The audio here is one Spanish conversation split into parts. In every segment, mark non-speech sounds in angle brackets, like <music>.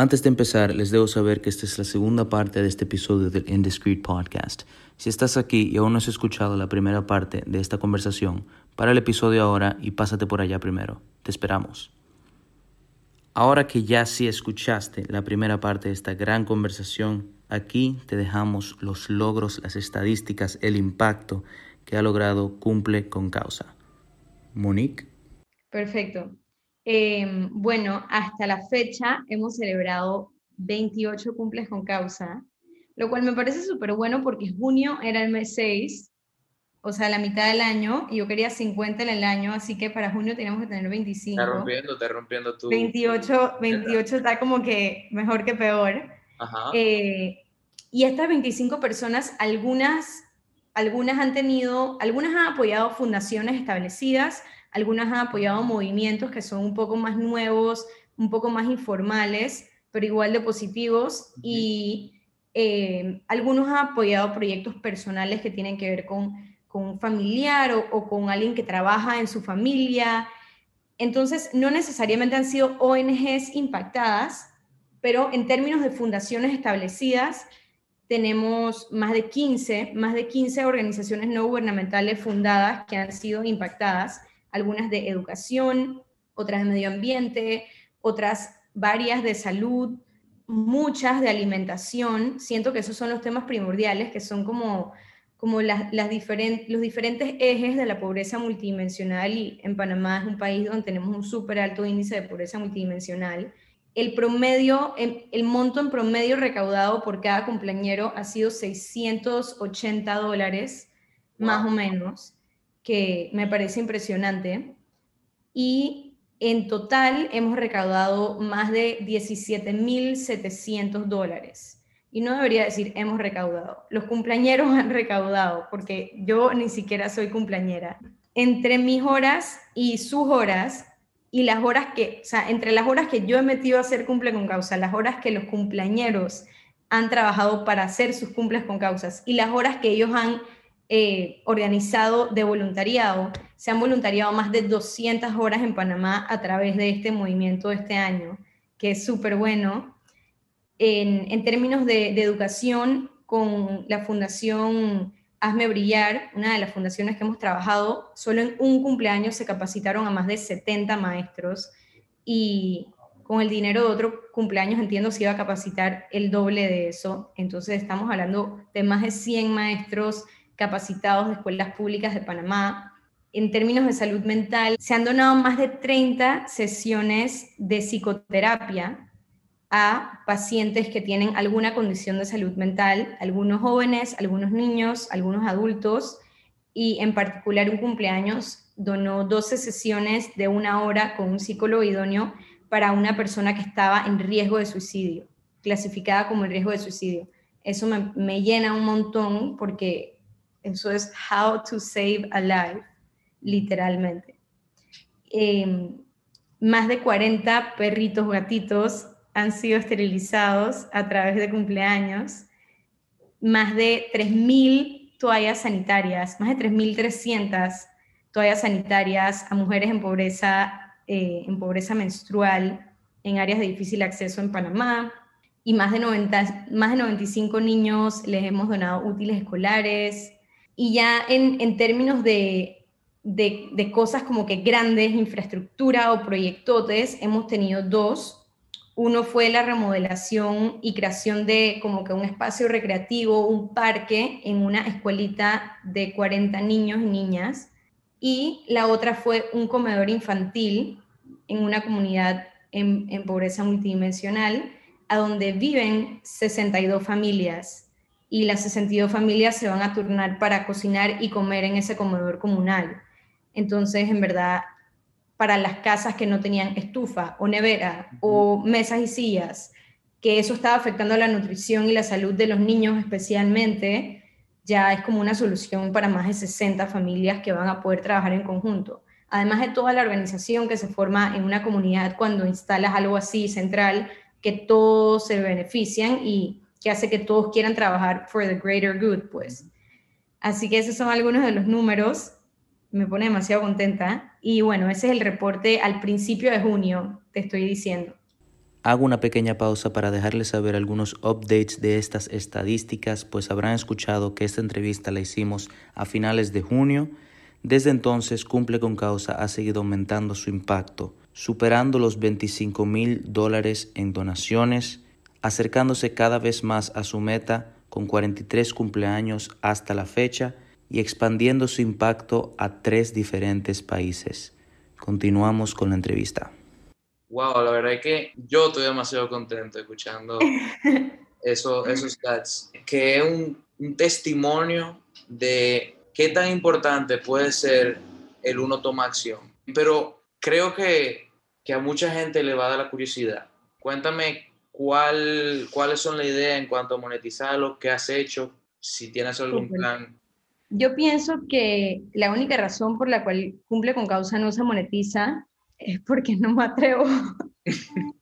Antes de empezar, les debo saber que esta es la segunda parte de este episodio del Indiscreet Podcast. Si estás aquí y aún no has escuchado la primera parte de esta conversación, para el episodio ahora y pásate por allá primero. Te esperamos. Ahora que ya sí escuchaste la primera parte de esta gran conversación, aquí te dejamos los logros, las estadísticas, el impacto que ha logrado Cumple con Causa. Monique. Perfecto. Em, bueno, hasta la fecha hemos celebrado 28 cumples con causa, lo cual me parece súper bueno porque junio era el mes 6, o sea, la mitad del año, y yo quería 50 en el año, así que para junio teníamos que tener 25. Está rompiendo, está rompiendo tú. 28, 28 está como que mejor que peor. Ajá. Eh, y estas 25 personas, algunas, algunas han tenido, algunas han apoyado fundaciones establecidas, algunas han apoyado movimientos que son un poco más nuevos, un poco más informales, pero igual de positivos. Y eh, algunos han apoyado proyectos personales que tienen que ver con, con un familiar o, o con alguien que trabaja en su familia. Entonces, no necesariamente han sido ONGs impactadas, pero en términos de fundaciones establecidas, tenemos más de 15, más de 15 organizaciones no gubernamentales fundadas que han sido impactadas algunas de educación, otras de medio ambiente, otras varias de salud, muchas de alimentación. Siento que esos son los temas primordiales, que son como, como las, las los diferentes ejes de la pobreza multidimensional y en Panamá es un país donde tenemos un súper alto índice de pobreza multidimensional. El promedio, el monto en promedio recaudado por cada cumpleañero ha sido 680 dólares, más o menos que me parece impresionante. Y en total hemos recaudado más de 17.700 dólares. Y no debería decir hemos recaudado. Los cumpleañeros <laughs> han recaudado, porque yo ni siquiera soy cumpleañera. Entre mis horas y sus horas, y las horas que, o sea, entre las horas que yo he metido a hacer cumple con causa, las horas que los cumpleañeros han trabajado para hacer sus cumples con causas y las horas que ellos han eh, organizado de voluntariado. Se han voluntariado más de 200 horas en Panamá a través de este movimiento de este año, que es súper bueno. En, términos de, educación, con la Fundación Hazme Brillar, una de las fundaciones que hemos trabajado, solo en un cumpleaños se capacitaron a más de 70 maestros y con el dinero de otro cumpleaños entiendo se iba a capacitar el doble de eso. Entonces estamos hablando de más de 100 maestros capacitados de escuelas públicas de Panamá. En términos de salud mental, se han donado más de 30 sesiones de psicoterapia a pacientes que tienen alguna condición de salud mental, algunos jóvenes, algunos niños, algunos adultos, y en particular un cumpleaños donó 12 sesiones de una hora con un psicólogo idóneo para una persona que estaba en riesgo de suicidio, clasificada como en riesgo de suicidio. Eso me, me llena un montón porque eso es How to Save a Life, literalmente. Em, más de 40 perritos gatitos han sido esterilizados a través de cumpleaños. Más de 3.000 toallas sanitarias, más de 3.300 toallas sanitarias a mujeres en pobreza, eh, en pobreza menstrual en áreas de difícil acceso en Panamá. Y más de, 90, más de 95 niños les hemos donado útiles escolares, y ya en, términos de, de, cosas como que grandes, infraestructura o proyectotes, hemos tenido dos. Uno fue la remodelación y creación de como que un espacio recreativo, un parque en una escuelita de 40 niños y niñas. Y la otra fue un comedor infantil en una comunidad en, en pobreza multidimensional, a donde viven 62 familias y las 62 familias se van a turnar para cocinar y comer en ese comedor comunal. Entonces, en verdad, para las casas que no tenían estufa o nevera o mesas y sillas, que eso estaba afectando la nutrición y la salud de los niños especialmente, ya es como una solución para más de 60 familias que van a poder trabajar en conjunto. Además de toda la organización que se forma en una comunidad cuando instalas algo así central, que todos se benefician y que hace que todos quieran trabajar for the greater good, pues. Así que esos son algunos de los números. Me pone demasiado contenta. Y bueno, ese es el reporte al principio de junio, te estoy diciendo. Hago una pequeña pausa para dejarles saber algunos updates de estas estadísticas, pues habrán escuchado que esta entrevista la hicimos a finales de junio. Desde entonces, Cumple con Causa ha seguido aumentando su impacto, superando los 25 mil dólares en donaciones, acercándose cada vez más a su meta con 43 cumpleaños hasta la fecha y expandiendo su impacto a tres diferentes países. Continuamos con la entrevista. Wow, la verdad es que yo estoy demasiado contento escuchando <laughs> eso, esos stats, que es un, un, testimonio de qué tan importante puede ser el uno toma acción. Pero creo que, que a mucha gente le va a dar la curiosidad. Cuéntame cuál, cuáles son las ideas en cuanto a monetizarlo, qué has hecho, si tienes algún plan. Yo pienso que la única razón por la cual cumple con causa no se monetiza es porque no me atrevo. <laughs>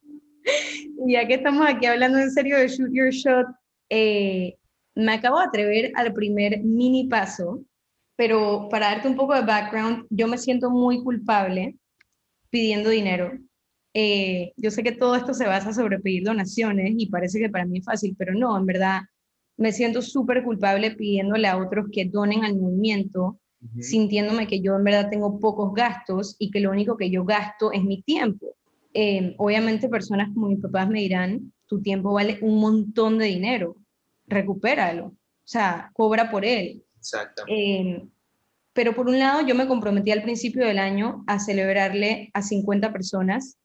y ya que estamos aquí hablando en serio de Shoot Your Shot, eh, me acabo de atrever al primer mini paso, pero para darte un poco de background, yo me siento muy culpable pidiendo dinero. Eh, yo sé que todo esto se basa sobre pedir donaciones y parece que para mí es fácil, pero no, en verdad me siento súper culpable pidiéndole a otros que donen al movimiento sintiéndome que yo en verdad tengo pocos gastos y que lo único que yo gasto es mi tiempo. Eh, obviamente personas como mis papás me dirán, tu tiempo vale un montón de dinero, recupéralo, o sea, cobra por él. Eh, pero por un lado, yo me comprometí al principio del año a celebrarle a 50 personas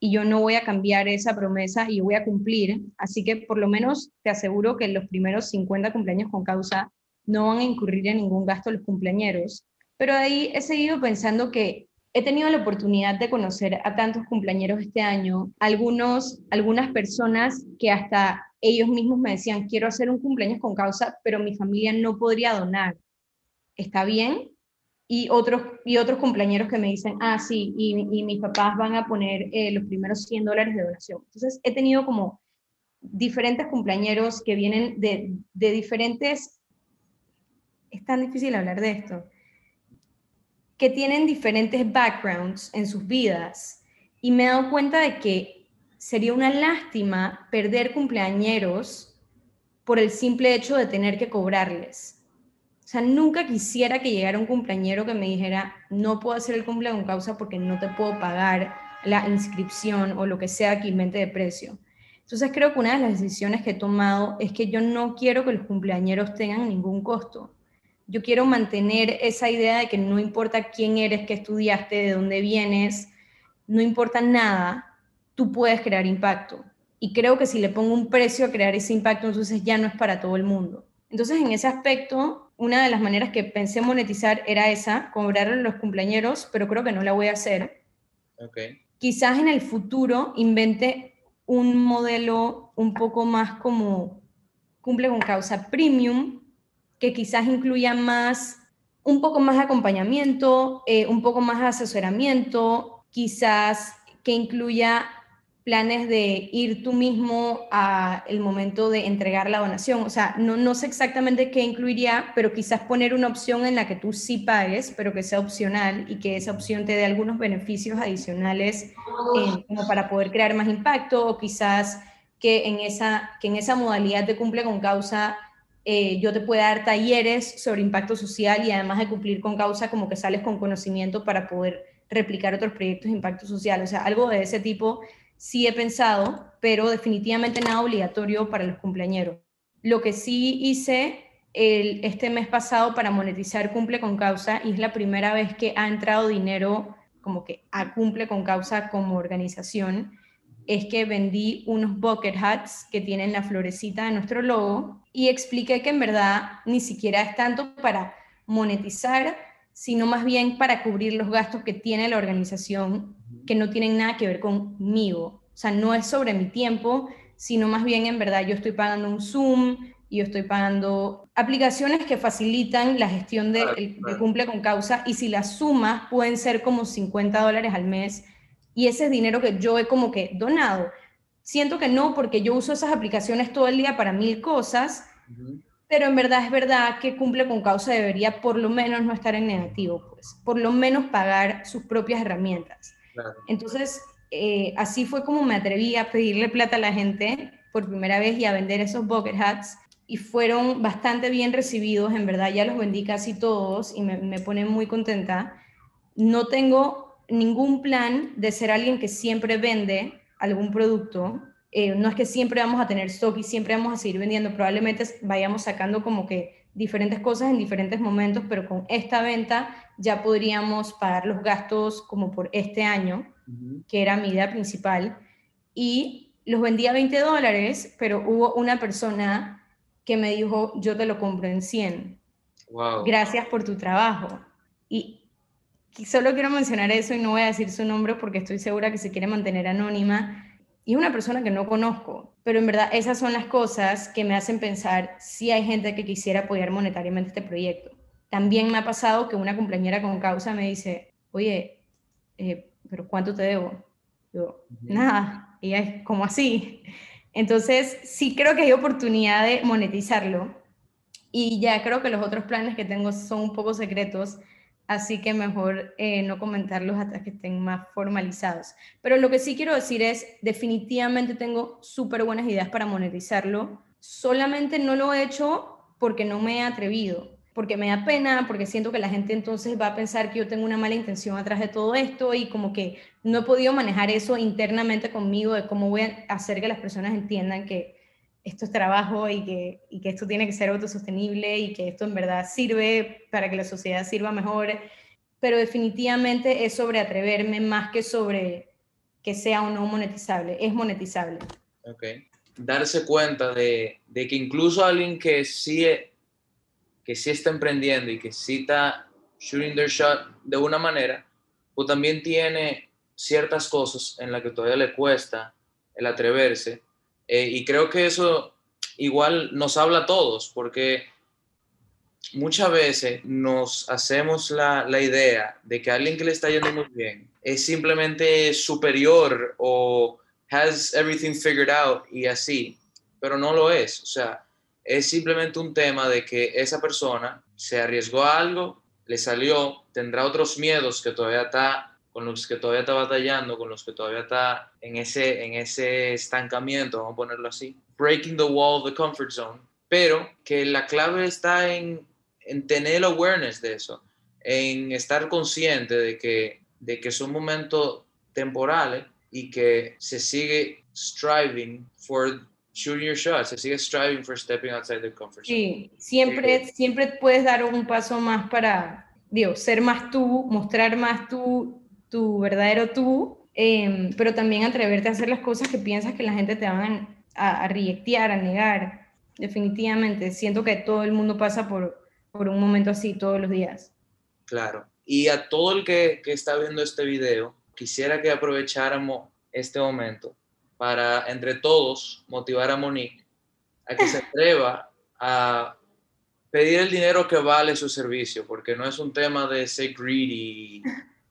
y yo no voy a cambiar esa promesa y voy a cumplir. Así que por lo menos te aseguro que los primeros 50 cumpleaños con causa no van a incurrir en ningún gasto los cumpleañeros. Pero ahí he seguido pensando que he tenido la oportunidad de conocer a tantos cumpleañeros este año, algunos, algunas personas que hasta ellos mismos me decían, quiero hacer un cumpleaños con causa, pero mi familia no podría donar. ¿Está bien? Y otros, y otros cumpleaños que me dicen, ah, sí, y, mis papás van a poner eh, los primeros 100 dólares de donación. Entonces, he tenido como diferentes cumpleaños que vienen de, de diferentes es tan difícil hablar de esto, que tienen diferentes backgrounds en sus vidas y me he dado cuenta de que sería una lástima perder cumpleañeros por el simple hecho de tener que cobrarles. O sea, nunca quisiera que llegara un cumpleañero que me dijera, no puedo hacer el cumpleaños con causa porque no te puedo pagar la inscripción o lo que sea que invente de precio. Entonces creo que una de las decisiones que he tomado es que yo no quiero que los cumpleañeros tengan ningún costo yo quiero mantener esa idea de que no importa quién eres, qué estudiaste, de dónde vienes, no importa nada, tú puedes crear impacto. Y creo que si le pongo un precio a crear ese impacto, entonces ya no es para todo el mundo. Entonces, en ese aspecto, una de las maneras que pensé monetizar era esa, cobrarle a los cumpleañeros, pero creo que no la voy a hacer. Okay. Quizás en el futuro invente un modelo un poco más como cumple con causa premium, que quizás incluya más, un poco más de acompañamiento, eh, un poco más de asesoramiento, quizás que incluya planes de ir tú mismo a el momento de entregar la donación. O sea, no, no sé exactamente qué incluiría, pero quizás poner una opción en la que tú sí pagues, pero que sea opcional y que esa opción te dé algunos beneficios adicionales eh, como para poder crear más impacto o quizás que en esa, que en esa modalidad de cumple con causa eh, yo te puedo dar talleres sobre impacto social y además de cumplir con causa, como que sales con conocimiento para poder replicar otros proyectos de impacto social. O sea, algo de ese tipo sí he pensado, pero definitivamente nada obligatorio para los cumpleañeros. Lo que sí hice este mes pasado para monetizar Cumple con Causa y es la primera vez que ha entrado dinero como que a Cumple con Causa como organización es que vendí unos bucket hats que tienen la florecita de nuestro logo y expliqué que en verdad ni siquiera es tanto para monetizar, sino más bien para cubrir los gastos que tiene la organización que no tienen nada que ver conmigo. O sea, no es sobre mi tiempo, sino más bien en verdad yo estoy pagando un Zoom, y yo estoy pagando aplicaciones que facilitan la gestión de, cumple con causa y si las sumas pueden ser como 50 dólares al mes y ese es dinero que yo he como que donado. Siento que no, porque yo uso esas aplicaciones todo el día para mil cosas, pero en verdad es verdad que cumple con causa debería por lo menos no estar en negativo, pues, por lo menos pagar sus propias herramientas. Entonces, eh, así fue como me atreví a pedirle plata a la gente por primera vez y a vender esos bucket hats y fueron bastante bien recibidos, en verdad ya los vendí casi todos y me, me pone muy contenta. No tengo ningún plan de ser alguien que siempre vende algún producto. Eh, no es que siempre vamos a tener stock y siempre vamos a seguir vendiendo, probablemente vayamos sacando como que diferentes cosas en diferentes momentos, pero con esta venta ya podríamos pagar los gastos como por este año, que era mi idea principal. Y los vendí a 20 dólares, pero hubo una persona que me dijo, yo te lo compro en 100. Wow. Gracias por tu trabajo. Y solo quiero mencionar eso y no voy a decir su nombre porque estoy segura que se quiere mantener anónima. Y es una persona que no conozco, pero en verdad esas son las cosas que me hacen pensar si hay gente que quisiera apoyar monetariamente este proyecto. También me ha pasado que una compañera con causa me dice, oye, eh, pero ¿cuánto te debo? Yo, nada. Y es como así. Entonces, sí creo que hay oportunidad de monetizarlo. Y ya creo que los otros planes que tengo son un poco secretos, así que mejor eh, no comentarlos hasta que estén más formalizados. Pero lo que sí quiero decir es, definitivamente tengo súper buenas ideas para monetizarlo, solamente no lo he hecho porque no me he atrevido porque me da pena, porque siento que la gente entonces va a pensar que yo tengo una mala intención atrás de todo esto y como que no he podido manejar eso internamente conmigo de cómo voy a hacer que las personas entiendan que esto es trabajo y que, y que esto tiene que ser autosostenible y que esto en verdad sirve para que la sociedad sirva mejor. Pero definitivamente es sobre atreverme más que sobre que sea o no monetizable. Es monetizable. Ok. Darse cuenta de, de que incluso alguien que sí que sí está emprendiendo y que sí está shooting their shot de una manera, pues también tiene ciertas cosas en las que todavía le cuesta el atreverse. Eh, y creo que eso igual nos habla a todos, porque muchas veces nos hacemos la, la, idea de que alguien que le está yendo muy bien es simplemente superior o has everything figured out y así, pero no lo es. O sea, es simplemente un tema de que esa persona se arriesgó a algo, le salió, tendrá otros miedos que todavía está con los que todavía está batallando, con los que todavía está en ese, en ese estancamiento, vamos a ponerlo así, breaking the wall, the comfort zone, pero que la clave está en, en tener el awareness de eso, en estar consciente de que, de que son momentos temporales y que se sigue striving for shooting your shot, se sigue striving for stepping outside the comfort zone. Sí, siempre, siempre puedes dar un paso más para, digo, ser más tú, mostrar más tú, tu verdadero tú, eh, pero también atreverte a hacer las cosas que piensas que la gente te van a, a a negar. Definitivamente, siento que todo el mundo pasa por, por un momento así todos los días. Claro. Y a todo el que, que está viendo este video, quisiera que aprovecháramos este momento para entre todos motivar a Monique a que se atreva a pedir el dinero que vale su servicio, porque no es un tema de ser greedy,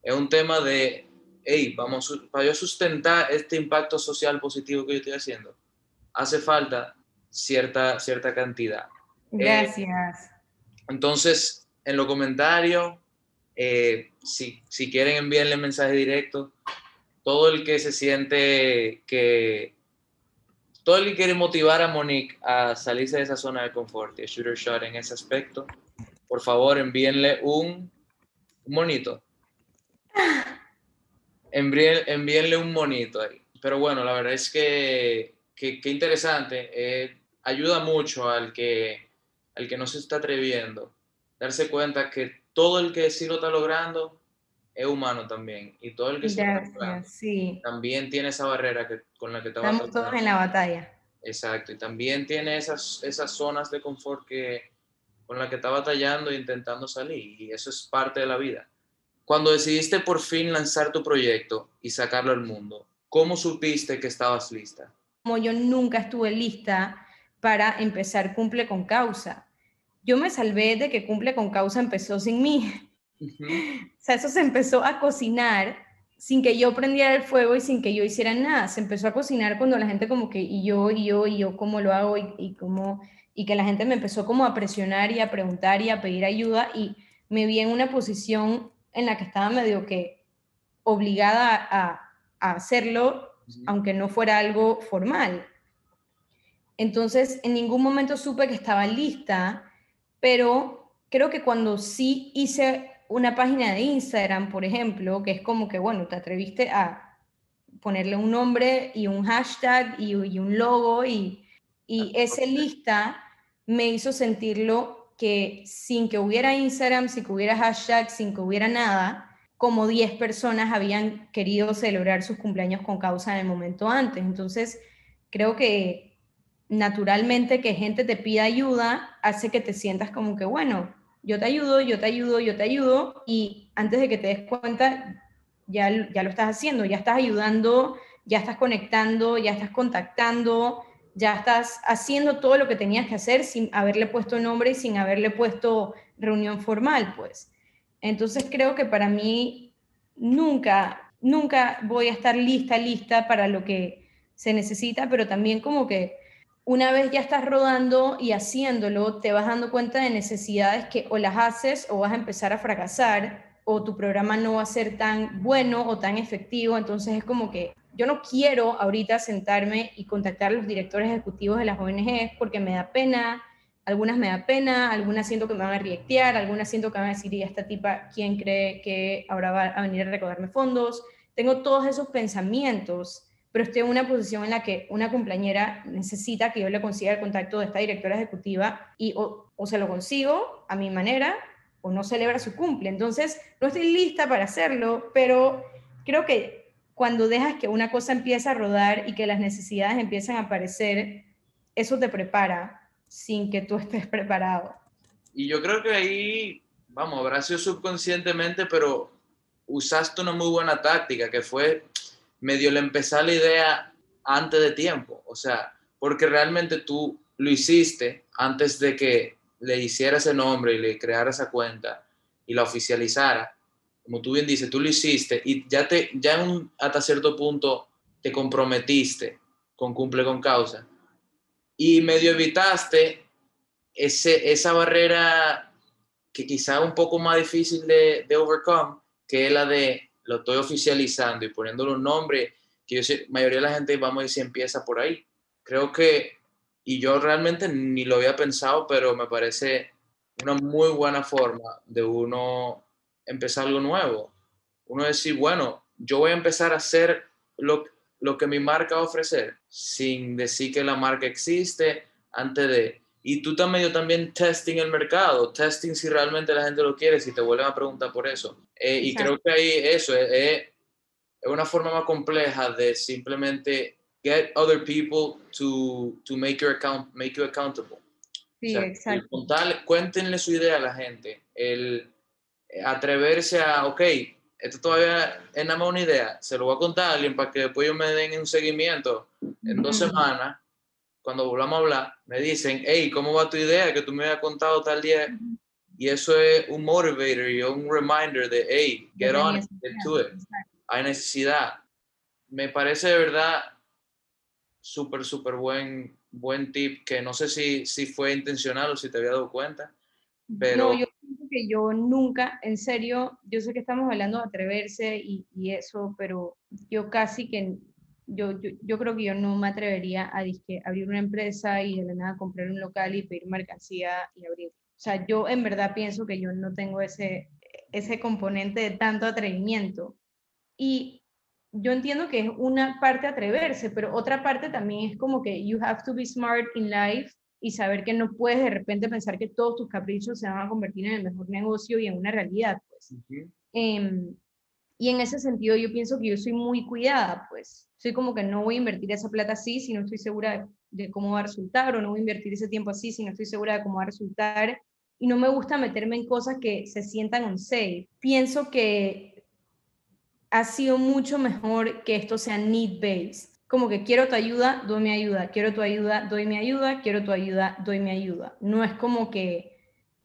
es un tema de, hey, vamos, para yo sustentar este impacto social positivo que yo estoy haciendo, hace falta cierta, cierta cantidad. Eh, Gracias. entonces, en los comentarios, eh, si, si quieren enviarle mensaje directo, todo el que se siente que, todo el que quiere motivar a Monique a salirse de esa zona de confort y shooter shot en ese aspecto, por favor envíenle un, un monito. envíenle un monito ahí. Pero bueno, la verdad es que, que, interesante. Eh, ayuda mucho al que, al que no se está atreviendo. Darse cuenta que todo el que sí lo está logrando es humano también. Y todo el que Gracias, sí. también tiene esa barrera que, con la que te Estamos todos en la batalla. Exacto. Y también tiene esas, esas zonas de confort que, con la que está batallando e intentando salir. Y eso es parte de la vida. Cuando decidiste por fin lanzar tu proyecto y sacarlo al mundo, ¿cómo supiste que estabas lista? Como yo nunca estuve lista para empezar Cumple con Causa. Yo me salvé de que Cumple con Causa empezó sin mí. <laughs> O sea, eso se empezó a cocinar sin que yo prendiera el fuego y sin que yo hiciera nada. Se empezó a cocinar cuando la gente como que, y yo, y yo, y yo, ¿cómo lo hago? Y, y cómo, y que la gente me empezó como a presionar y a preguntar y a pedir ayuda y me vi en una posición en la que estaba medio que obligada a, a hacerlo, aunque no fuera algo formal. Entonces, en ningún momento supe que estaba lista, pero creo que cuando sí hice una página de Instagram, por ejemplo, que es como que, bueno, te atreviste a ponerle un nombre y un hashtag y, un logo y, y esa lista me hizo sentirlo que sin que hubiera Instagram, sin que hubiera hashtag, sin que hubiera nada, como 10 personas habían querido celebrar sus cumpleaños con causa en el momento antes. Entonces, creo que naturalmente que gente te pida ayuda hace que te sientas como que, bueno, yo te ayudo, yo te ayudo, yo te ayudo, y antes de que te des cuenta, ya, ya lo estás haciendo, ya estás ayudando, ya estás conectando, ya estás contactando, ya estás haciendo todo lo que tenías que hacer sin haberle puesto nombre y sin haberle puesto reunión formal, pues. Entonces creo que para mí nunca, nunca voy a estar lista, lista para lo que se necesita, pero también como que una vez ya estás rodando y haciéndolo, te vas dando cuenta de necesidades que o las haces o vas a empezar a fracasar o tu programa no va a ser tan bueno o tan efectivo. Entonces es como que yo no quiero ahorita sentarme y contactar a los directores ejecutivos de las ONGs porque me da pena, algunas me da pena, algunas siento que me van a reactear, algunas siento que van a decir, ¿y esta tipa quién cree que ahora va a venir a recaudarme fondos? Tengo todos esos pensamientos pero estoy en una posición en la que una compañera necesita que yo le consiga el contacto de esta directora ejecutiva y o, se lo consigo a mi manera o no celebra su cumple. Entonces, no estoy lista para hacerlo, pero creo que cuando dejas que una cosa empiece a rodar y que las necesidades empiezan a aparecer, eso te prepara sin que tú estés <laughs> preparado. Y yo creo que ahí, vamos, habrá sido subconscientemente, pero usaste una muy buena táctica que fue medio le empezar la idea antes de tiempo, o sea, porque realmente tú lo hiciste antes de que le hiciera ese nombre y le creara esa cuenta y la oficializara. Como tú bien dices, tú lo hiciste y ya, te, ya hasta cierto punto te comprometiste con cumple con causa y medio evitaste ese, esa barrera que quizá un poco más difícil de, de overcome, que es la de lo estoy oficializando y poniéndole un nombre que yo sé, mayoría de la gente, vamos a decir, empieza por ahí. Creo que, y yo realmente ni lo había pensado, pero me parece una muy buena forma de uno empezar algo nuevo. Uno decir, bueno, yo voy a empezar a hacer lo, lo que mi marca va a ofrecer, sin decir que la marca existe antes de, y tú también, yo también testing el mercado, testing si realmente la gente lo quiere, si te vuelven a preguntar por eso. Eh, y creo que ahí eso es, es, una forma más compleja de simplemente get other people to, to make, your account, make you accountable. Sí, exacto. cuéntenle su idea a la gente, el atreverse a, ok, esto todavía es nada más una idea, se lo voy a contar a alguien para que después yo me den un seguimiento en dos semanas cuando volvamos a hablar, me dicen, hey, ¿cómo va tu idea que tú me habías contado tal día? Y eso es un motivator y un reminder de, hey, get on, get to it. Hay necesidad. Me parece de verdad súper, súper buen, buen tip que no sé si, si fue intencional o si te había dado cuenta, pero... No, yo que yo nunca, en serio, yo sé que estamos hablando de atreverse y, y eso, pero yo casi que yo, yo, creo que yo no me atrevería a abrir una empresa y de la nada comprar un local y pedir mercancía y abrir. O sea, yo en verdad pienso que yo no tengo ese, ese componente de tanto atrevimiento. Y yo entiendo que es una parte atreverse, pero otra parte también es como que you have to be smart in life y saber que no puedes de repente pensar que todos tus caprichos se van a convertir en el mejor negocio y en una realidad, pues. Em, y en ese sentido yo pienso que yo soy muy cuidada, pues soy como que no voy a invertir esa plata así si no estoy segura de, cómo va a resultar, o no voy a invertir ese tiempo así si no estoy segura de cómo va a resultar. Y no me gusta meterme en cosas que se sientan un safe. Pienso que ha sido mucho mejor que esto sea need-based. Como que quiero tu ayuda, doy mi ayuda, quiero tu ayuda, doy mi ayuda, quiero tu ayuda, doy mi ayuda. No es como que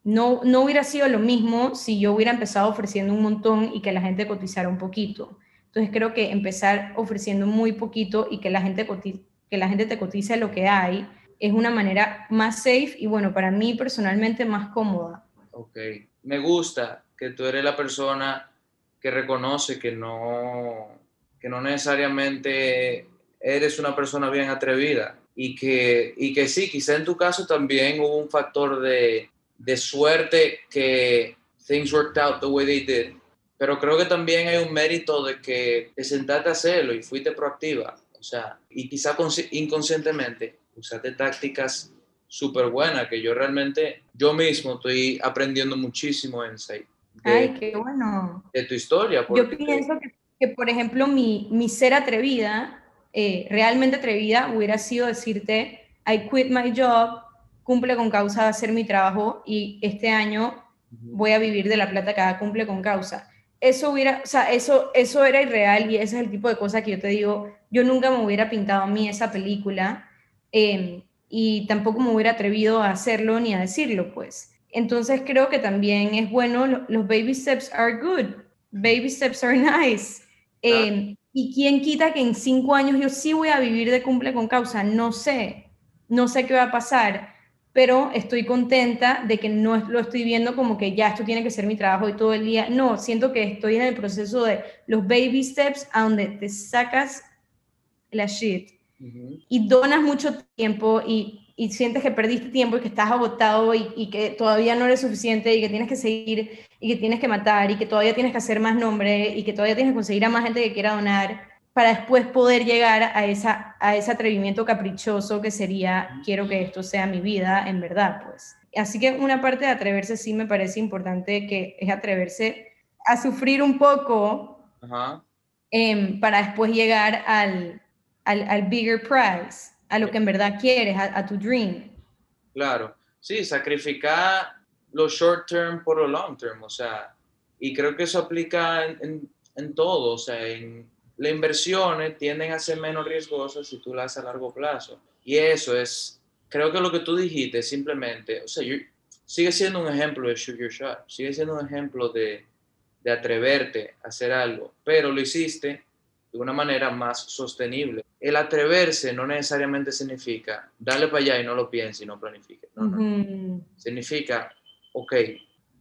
no, no hubiera sido lo mismo si yo hubiera empezado ofreciendo un montón y que la gente cotizara un poquito. Entonces creo que empezar ofreciendo muy poquito y que la gente, que la gente te cotice lo que hay es una manera más safe y bueno, para mí personalmente más cómoda. Ok, me gusta que tú eres la persona que reconoce que no, que no necesariamente eres una persona bien atrevida y que, y que sí, quizá en tu caso también hubo un factor de, de suerte que things worked out the way they did, pero creo que también hay un mérito de que te sentaste a hacerlo y fuiste proactiva, o sea, y quizá inconscientemente usaste tácticas súper buenas que yo realmente, yo mismo estoy aprendiendo muchísimo en De, Ay, qué bueno. De tu historia. Yo pienso que, que, por ejemplo, mi, mi ser atrevida, eh, realmente atrevida, hubiera sido decirte, I quit my job, cumple con causa de hacer mi trabajo y este año voy a vivir de la plata que cumple con causa. Eso hubiera, o sea, eso, eso era irreal y ese es el tipo de cosa que yo te digo, yo nunca me hubiera pintado a mí esa película em, y tampoco me hubiera atrevido a hacerlo ni a decirlo, pues. Entonces creo que también es bueno, los baby steps are good, baby steps are <laughs> nice. Em, y quién quita que en cinco años yo sí voy a vivir de cumple con causa, no sé, no sé qué va a pasar, pero estoy contenta de que no lo estoy viendo como que ya esto tiene que ser mi trabajo y todo el día. No, siento que estoy en el proceso de los baby steps a donde te sacas la shit. Y donas mucho tiempo y, y, sientes que perdiste tiempo y que estás agotado y, y, que todavía no eres suficiente y que tienes que seguir y que tienes que matar y que todavía tienes que hacer más nombre y que todavía tienes que conseguir a más gente que quiera donar para después poder llegar a, esa, a ese atrevimiento caprichoso que sería, quiero que esto sea mi vida en verdad, pues. Así que una parte de atreverse sí me parece importante, que es atreverse a sufrir un poco em, para después llegar al, al, al, bigger prize, a lo que en verdad quieres, a, tu dream. Claro, sí, sacrificar lo short term por lo long term, o sea, y creo que eso aplica en, en, en todo, o sea, en, las inversiones tienden a ser menos riesgosas si tú las haces a largo plazo. Y eso es, creo que lo que tú dijiste simplemente, o sea, sigue siendo un ejemplo de shoot your shot, sigue siendo un ejemplo de, de atreverte a hacer algo, pero lo hiciste de una manera más sostenible. El atreverse no necesariamente significa darle para allá y no lo piense y no planifique. No, no. Significa, ok,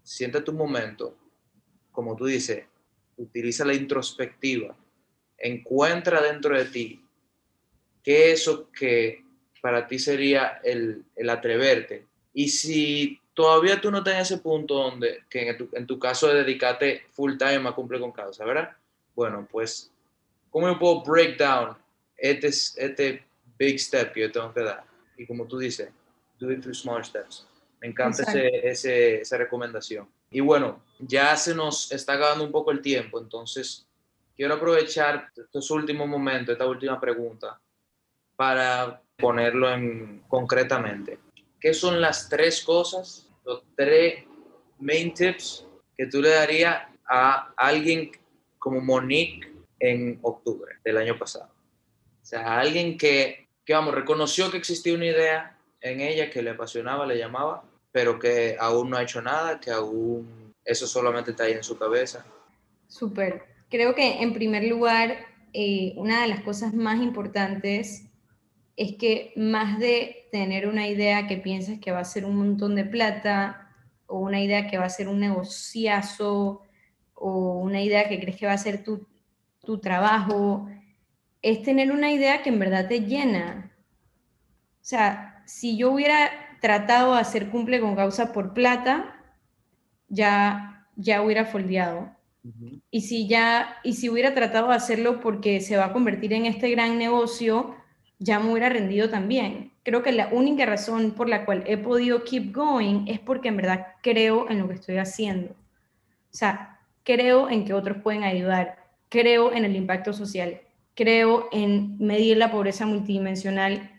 siente tu momento, como tú dices, utiliza la introspectiva encuentra dentro de ti qué es eso que para ti sería el, el atreverte. Y si todavía tú no estás en ese punto donde, que en tu, en tu caso de dedicarte full time a cumplir con causa, ¿verdad? Bueno, pues, ¿cómo yo puedo break down este, este big step que yo tengo que dar? Y como tú dices, do it through small steps. Me encanta ese, ese, esa recomendación. Y bueno, ya se nos está acabando un poco el tiempo, entonces quiero aprovechar estos últimos momentos, esta última pregunta, para ponerlo en concretamente. ¿Qué son las tres cosas, los tres main tips que tú le darías a alguien como Monique en octubre del año pasado? O sea, alguien que, que, vamos, reconoció que existía una idea en ella que le apasionaba, le llamaba, pero que aún no ha hecho nada, que aún eso solamente está ahí en su cabeza. Súper. Creo que en primer lugar, eh, una de las cosas más importantes es que más de tener una idea que piensas que va a ser un montón de plata, o una idea que va a ser un negociazo, o una idea que crees que va a ser tu, tu trabajo, es tener una idea que en verdad te llena. O sea, si yo hubiera tratado de hacer cumple con causa por plata, ya, ya hubiera foldeado. Y si ya, y si hubiera tratado de hacerlo porque se va a convertir en este gran negocio, ya me hubiera rendido también. Creo que la única razón por la cual he podido keep going es porque en verdad creo en lo que estoy haciendo. O sea, creo en que otros pueden ayudar, creo en el impacto social, creo en medir la pobreza multidimensional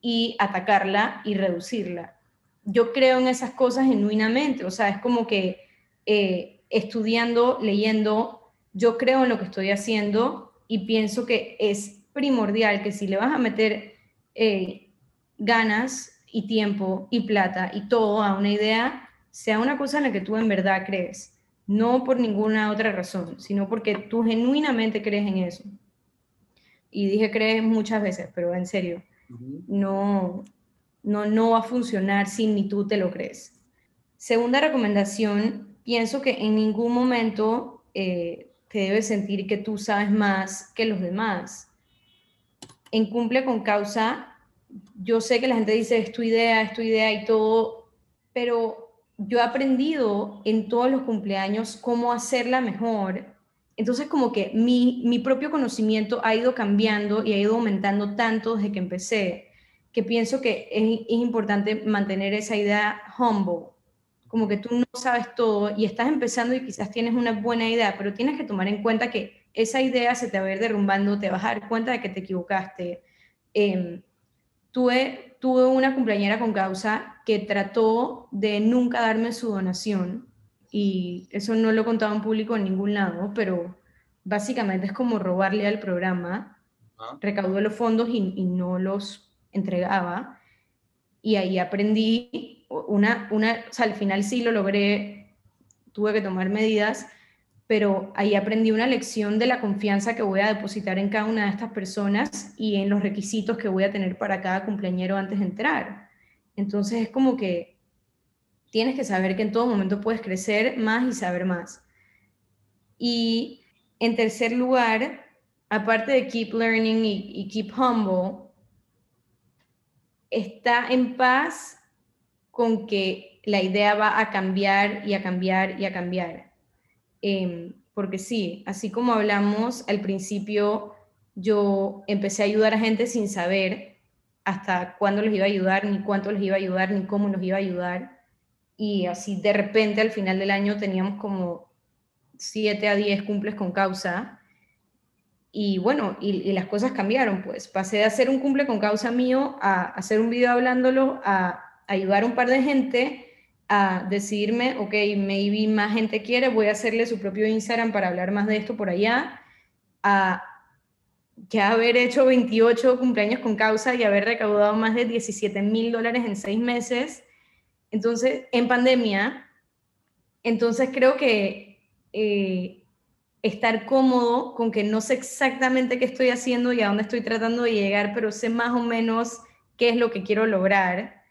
y atacarla y reducirla. Yo creo en esas cosas genuinamente, o sea, es como que eh, estudiando, leyendo, yo creo en lo que estoy haciendo y pienso que es primordial que si le vas a meter eh, ganas y tiempo y plata y todo a una idea, sea una cosa en la que tú en verdad crees, no por ninguna otra razón, sino porque tú genuinamente crees en eso. Y dije crees muchas veces, pero en serio, no, no, no va a funcionar si ni tú te lo crees. Segunda recomendación, pienso que en ningún momento eh, te debes sentir que tú sabes más que los demás. En cumple con causa, yo sé que la gente dice es tu idea, es tu idea y todo, pero yo he aprendido en todos los cumpleaños cómo hacerla mejor. Entonces como que mi, mi propio conocimiento ha ido cambiando y ha ido aumentando tanto desde que empecé, que pienso que es, es importante mantener esa idea humble, como que tú no sabes todo y estás empezando y quizás tienes una buena idea, pero tienes que tomar en cuenta que esa idea se te va a ir derrumbando, te vas a dar cuenta de que te equivocaste. Em, tuve, tuve una cumpleañera con causa que trató de nunca darme su donación y eso no lo he contado en público en ningún lado, pero básicamente es como robarle al programa, recaudó los fondos y, y no los entregaba y ahí aprendí una, una, al final sí lo logré, tuve que tomar medidas, pero ahí aprendí una lección de la confianza que voy a depositar en cada una de estas personas y en los requisitos que voy a tener para cada cumpleañero antes de entrar. Entonces es como que tienes que saber que en todo momento puedes crecer más y saber más. Y en tercer lugar, aparte de keep learning y, y keep humble, está en paz con que la idea va a cambiar y a cambiar y a cambiar. Em, porque sí, así como hablamos al principio, yo empecé a ayudar a gente sin saber hasta cuándo los iba a ayudar, ni cuánto les iba a ayudar, ni cómo los iba a ayudar. Y así de repente al final del año teníamos como 7 a 10 cumples con causa. Y bueno, y, y, las cosas cambiaron, pues pasé de hacer un cumple con causa mío a hacer un video hablándolo, a ayudar a un par de gente a decidirme, ok, maybe más gente quiere, voy a hacerle su propio Instagram para hablar más de esto por allá, a que haber hecho 28 cumpleaños con causa y haber recaudado más de 17 mil dólares en seis meses, entonces, en pandemia, entonces creo que eh, estar cómodo con que no sé exactamente qué estoy haciendo y a dónde estoy tratando de llegar, pero sé más o menos qué es lo que quiero lograr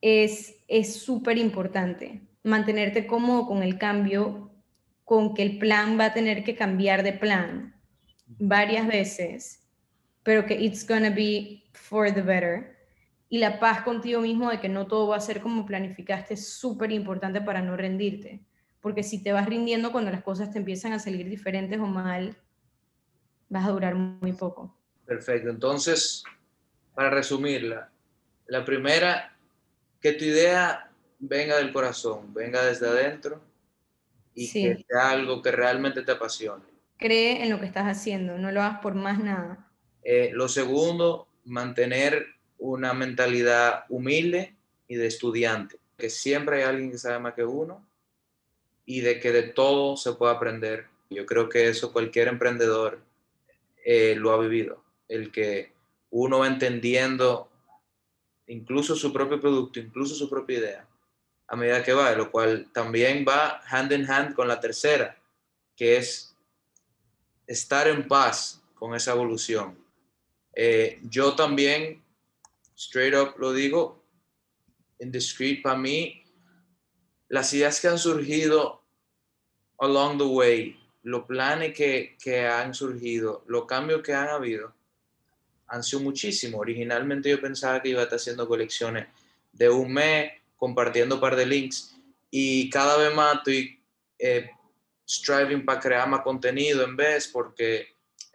es súper importante. Mantenerte cómodo con el cambio, con que el plan va a tener que cambiar de plan varias veces, pero que it's gonna be for the better. Y la paz contigo mismo de que no todo va a ser como planificaste es súper importante para no rendirte. Porque si te vas rindiendo cuando las cosas te empiezan a salir diferentes o mal, vas a durar muy poco. Perfecto. Entonces, para resumirla, la primera que tu idea venga del corazón, venga desde adentro y que sea algo que realmente te apasione. Cree en lo que estás haciendo, no lo hagas por más nada. Eh, lo segundo, mantener una mentalidad humilde y de estudiante, que siempre hay alguien que sabe más que uno y de que de todo se puede aprender. Yo creo que eso cualquier emprendedor eh, lo ha vivido, el que uno va entendiendo incluso su propio producto, incluso su propia idea, a medida que va, lo cual también va hand in hand con la tercera, que es estar en paz con esa evolución. Eh, yo también, straight up lo digo, en Discreet, para mí, las ideas que han surgido along the way, los planes que, que han surgido, los cambios que han habido, han sido muchísimo. Originalmente yo pensaba que iba a estar haciendo colecciones de un mes, compartiendo un par de links y cada vez más estoy eh, striving para crear más contenido en vez porque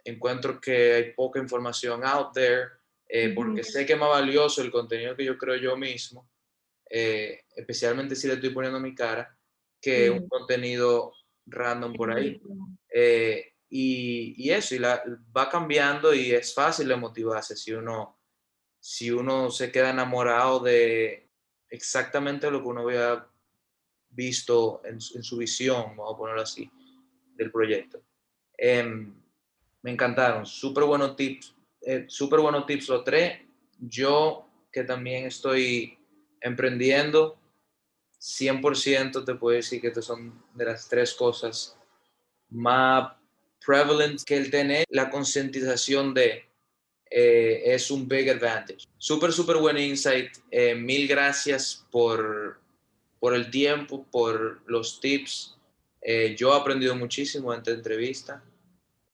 encuentro que hay poca información out there, eh, porque sé que es más valioso el contenido que yo creo yo mismo, eh, especialmente si le estoy poniendo mi cara, que un contenido random por ahí. Y, eso, y la, va cambiando y es fácil de motivarse si uno, si uno se queda enamorado de exactamente lo que uno había visto en, su visión, vamos a ponerlo así, del proyecto. Em, me encantaron, súper buenos tips, eh, súper buenos tips los tres. Yo que también estoy emprendiendo, 100% te puedo decir que estas son de las tres cosas más prevalent que el tener la concientización de eh, es un big advantage. Súper, súper buen insight. Eh, mil gracias por, por el tiempo, por los tips. Eh, yo he aprendido muchísimo en esta entrevista.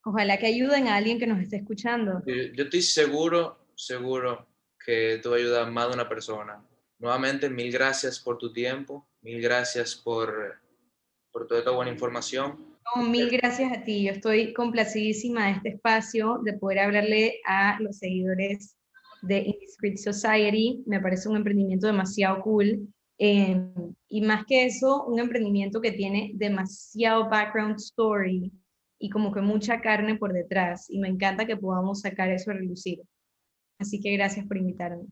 Ojalá que ayuden a alguien que nos esté escuchando. Yo, yo estoy seguro, seguro que tú ayudas a más de una persona. Nuevamente, mil gracias por tu tiempo, mil gracias por, por toda esta buena información. Mil gracias a ti. Yo estoy complacidísima de este espacio, de poder hablarle a los seguidores de Indiscreet Society. Me parece un emprendimiento demasiado cool. Eh, y más que eso, un emprendimiento que tiene demasiado background story y como que mucha carne por detrás. Y me encanta que podamos sacar eso a relucir. Así que gracias por invitarme.